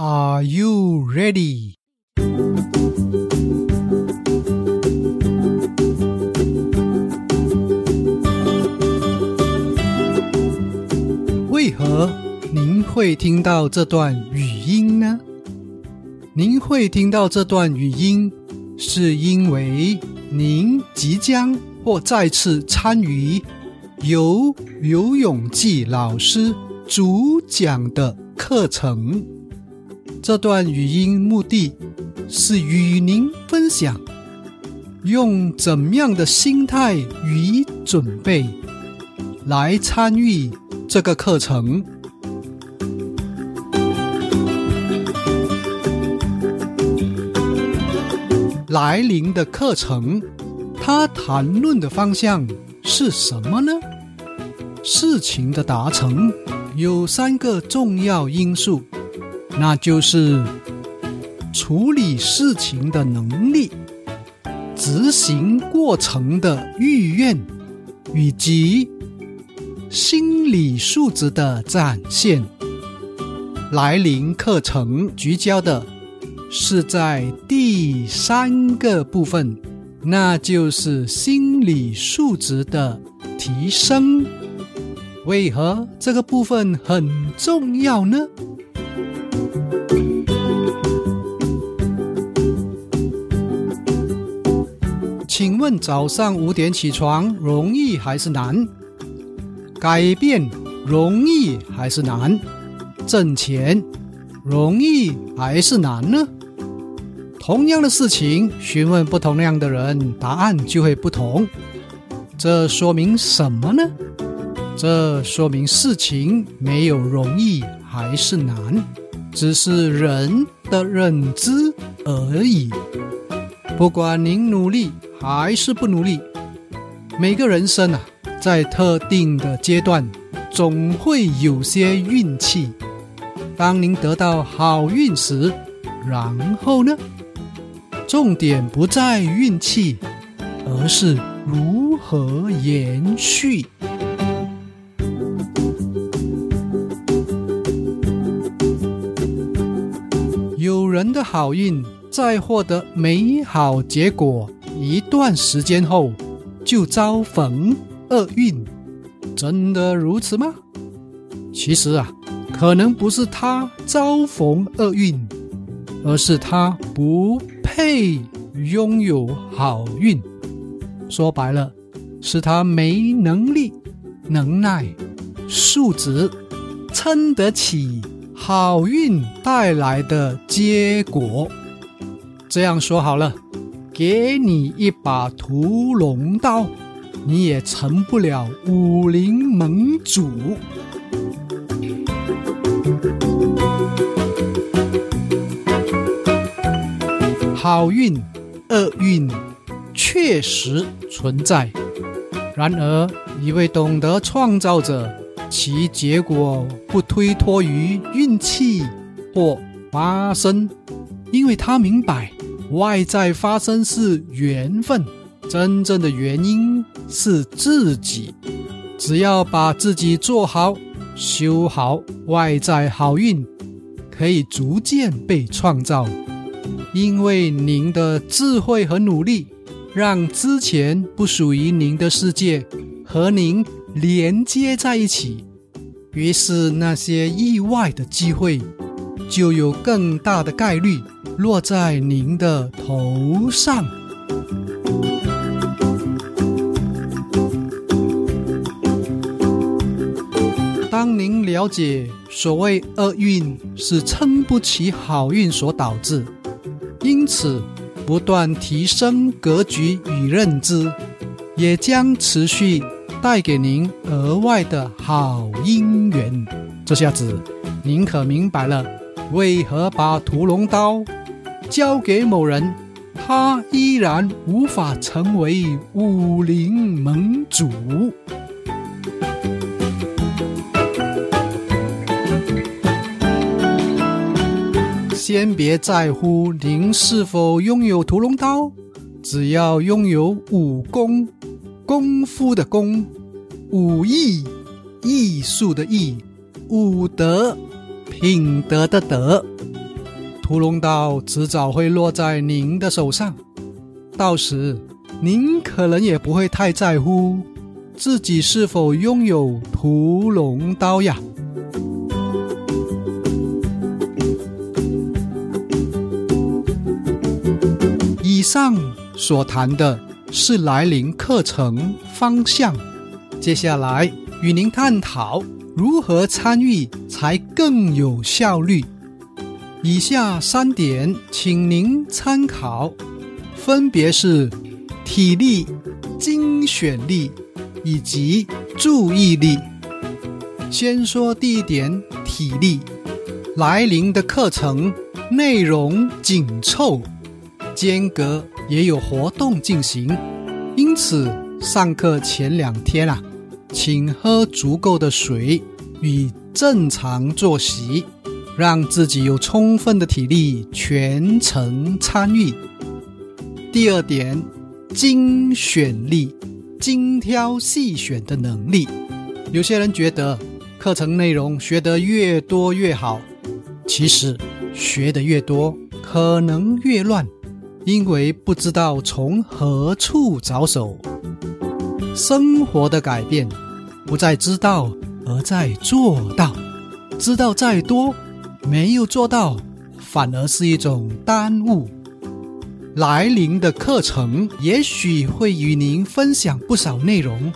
Are you ready？为何您会听到这段语音呢？您会听到这段语音，是因为您即将或再次参与由刘永记老师主讲的课程。这段语音目的是与您分享，用怎样的心态与准备来参与这个课程。来临的课程，它谈论的方向是什么呢？事情的达成有三个重要因素，那就是处理事情的能力、执行过程的意愿，以及心理素质的展现。来临课程聚焦的。是在第三个部分，那就是心理素质的提升。为何这个部分很重要呢？问早上五点起床容易还是难？改变容易还是难？挣钱容易还是难呢？同样的事情，询问不同样的人，答案就会不同。这说明什么呢？这说明事情没有容易还是难，只是人的认知而已。不管您努力还是不努力，每个人生啊，在特定的阶段，总会有些运气。当您得到好运时，然后呢？重点不在运气，而是如何延续。有人的好运在获得美好结果一段时间后，就遭逢厄运，真的如此吗？其实啊，可能不是他遭逢厄运，而是他不。配拥有好运，说白了，是他没能力、能耐、素质，撑得起好运带来的结果。这样说好了，给你一把屠龙刀，你也成不了武林盟主。好运、厄运确实存在，然而一位懂得创造者，其结果不推脱于运气或发生，因为他明白外在发生是缘分，真正的原因是自己。只要把自己做好、修好，外在好运可以逐渐被创造。因为您的智慧和努力，让之前不属于您的世界和您连接在一起，于是那些意外的机会就有更大的概率落在您的头上。当您了解所谓厄运是撑不起好运所导致。因此，不断提升格局与认知，也将持续带给您额外的好姻缘。这下子，您可明白了为何把屠龙刀交给某人，他依然无法成为武林盟主。先别在乎您是否拥有屠龙刀，只要拥有武功、功夫的功、武艺、艺术的艺、武德、品德的德，屠龙刀迟早会落在您的手上，到时您可能也不会太在乎自己是否拥有屠龙刀呀。以上所谈的是来临课程方向，接下来与您探讨如何参与才更有效率。以下三点，请您参考，分别是体力、精选力以及注意力。先说第一点，体力。来临的课程内容紧凑，间隔也有活动进行，因此上课前两天啊，请喝足够的水与正常作息。让自己有充分的体力全程参与。第二点，精选力，精挑细选的能力。有些人觉得课程内容学得越多越好，其实学得越多可能越乱，因为不知道从何处着手。生活的改变不在知道，而在做到。知道再多。没有做到，反而是一种耽误。来临的课程也许会与您分享不少内容，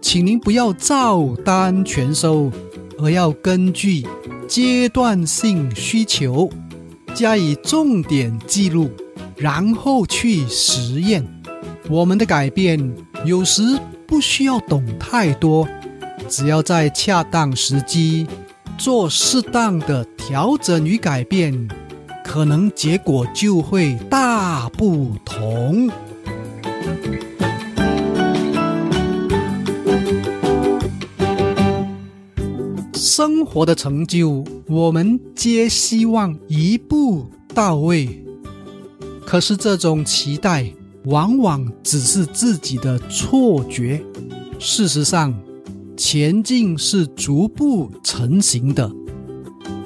请您不要照单全收，而要根据阶段性需求加以重点记录，然后去实验。我们的改变有时不需要懂太多，只要在恰当时机。做适当的调整与改变，可能结果就会大不同。生活的成就，我们皆希望一步到位，可是这种期待往往只是自己的错觉。事实上，前进是逐步成型的。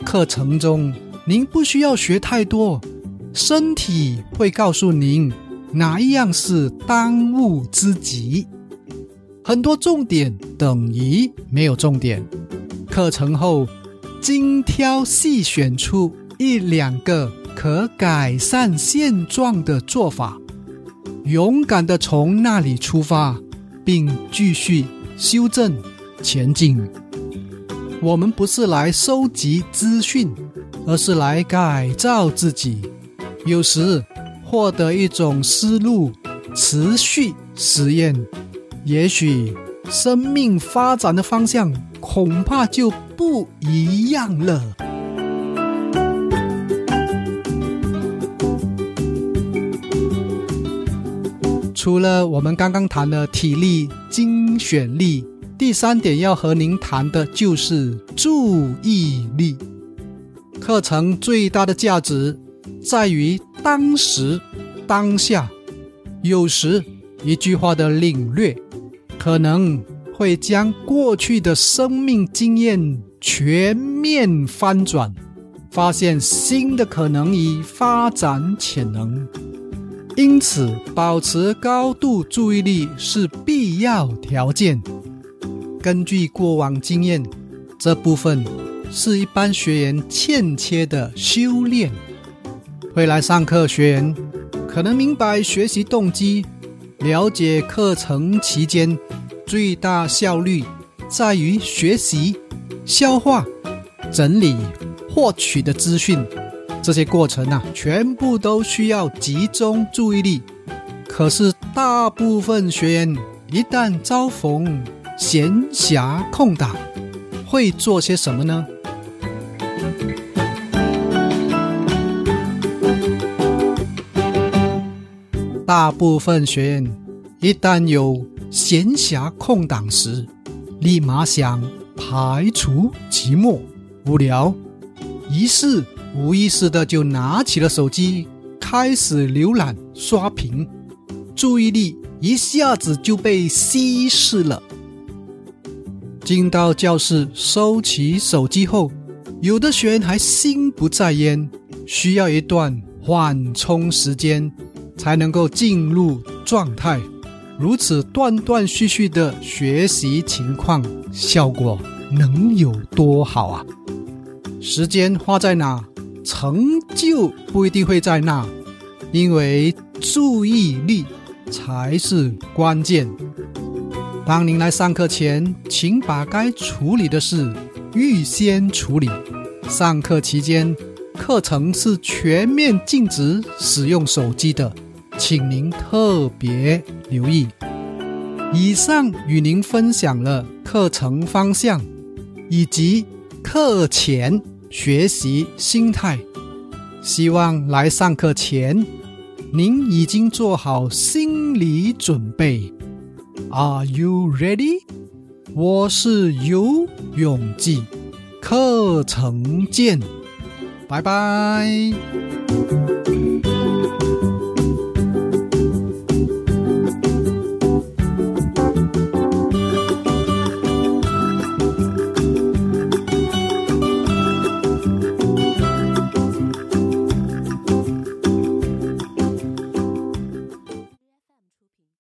课程中，您不需要学太多，身体会告诉您哪一样是当务之急。很多重点等于没有重点。课程后，精挑细选出一两个可改善现状的做法，勇敢的从那里出发，并继续修正。前进，我们不是来收集资讯，而是来改造自己。有时获得一种思路，持续实验，也许生命发展的方向恐怕就不一样了。除了我们刚刚谈的体力、精选力。第三点要和您谈的就是注意力。课程最大的价值在于当时、当下。有时一句话的领略，可能会将过去的生命经验全面翻转，发现新的可能与发展潜能。因此，保持高度注意力是必要条件。根据过往经验，这部分是一般学员欠缺的修炼。会来上课学员可能明白学习动机，了解课程期间最大效率在于学习、消化、整理、获取的资讯。这些过程啊，全部都需要集中注意力。可是大部分学员一旦遭逢闲暇空档会做些什么呢？大部分学员一旦有闲暇空档时，立马想排除寂寞无聊，于是无意识的就拿起了手机，开始浏览刷屏，注意力一下子就被稀释了。进到教室，收起手机后，有的学员还心不在焉，需要一段缓冲时间才能够进入状态。如此断断续续的学习情况，效果能有多好啊？时间花在哪，成就不一定会在那，因为注意力才是关键。当您来上课前，请把该处理的事预先处理。上课期间，课程是全面禁止使用手机的。请您特别留意。以上与您分享了课程方向以及课前学习心态。希望来上课前，您已经做好心理准备。Are you ready？我是游泳记，课程见，拜拜。